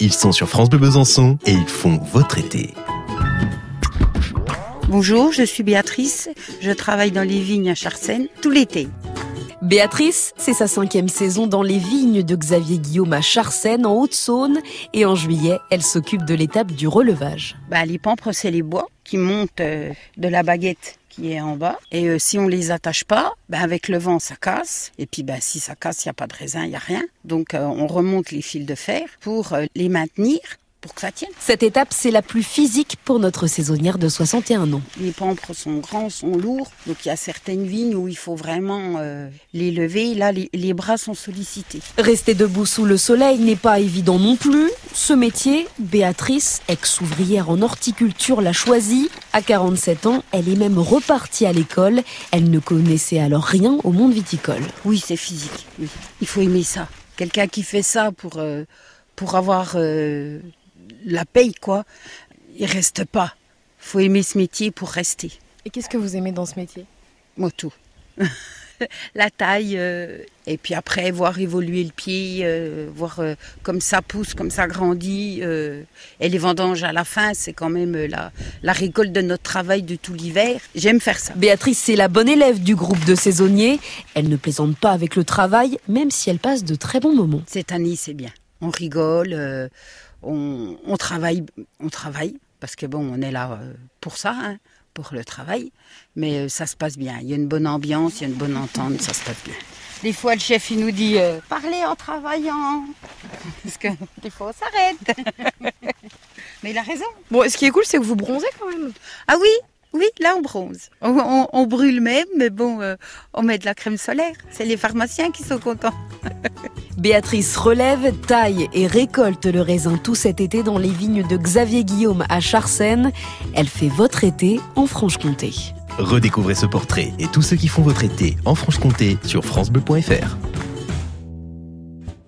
Ils sont sur France Bleu Besançon et ils font votre été. Bonjour, je suis Béatrice. Je travaille dans les vignes à Charsène tout l'été. Béatrice, c'est sa cinquième saison dans les vignes de Xavier Guillaume à Charsène, en Haute-Saône. Et en juillet, elle s'occupe de l'étape du relevage. Bah, les pampres, c'est les bois qui montent euh, de la baguette qui est en bas. Et euh, si on les attache pas, bah, avec le vent, ça casse. Et puis, bah, si ça casse, il n'y a pas de raisin, il n'y a rien. Donc, euh, on remonte les fils de fer pour les maintenir pour que ça tienne. Cette étape, c'est la plus physique pour notre saisonnière de 61 ans. Les pampres sont grands, sont lourds, donc il y a certaines vignes où il faut vraiment euh, les lever. Là, les, les, bras sont sollicités. Rester debout sous le soleil n'est pas évident non plus. Ce métier, Béatrice, ex-ouvrière en horticulture, l'a choisi. À 47 ans, elle est même repartie à l'école. Elle ne connaissait alors rien au monde viticole. Oui, c'est physique. Oui. Il faut aimer ça. Quelqu'un qui fait ça pour, euh, pour avoir... Euh, la paye, quoi. Il reste pas. faut aimer ce métier pour rester. Et qu'est-ce que vous aimez dans ce métier? Moi, tout. la taille, euh, et puis après, voir évoluer le pied, euh, voir euh, comme ça pousse, comme ça grandit. et les vendanges à la fin, c'est quand même la, la récolte de notre travail de tout l'hiver. J'aime faire ça. Béatrice, c'est la bonne élève du groupe de saisonniers. Elle ne plaisante pas avec le travail, même si elle passe de très bons moments. Cette année, c'est bien. On rigole on, travaille, on travaille parce que bon, on est là euh, pour ça, hein, pour le travail, mais euh, ça se passe bien. Il y a une bonne ambiance, il y a une bonne entente, ça se passe bien. Des fois, le chef il nous dit euh, parlez en travaillant, parce que des fois on s'arrête. mais il a raison. Bon, ce qui est cool, c'est que vous bronzez quand même. Ah oui, oui, là on bronze. On, brûle même, mais bon, on met de la crème solaire. C'est les pharmaciens qui sont contents. Béatrice relève, taille et récolte le raisin tout cet été dans les vignes de Xavier Guillaume à Charsène. Elle fait votre été en Franche-Comté. Redécouvrez ce portrait et tous ceux qui font votre été en Franche-Comté sur francebleu.fr.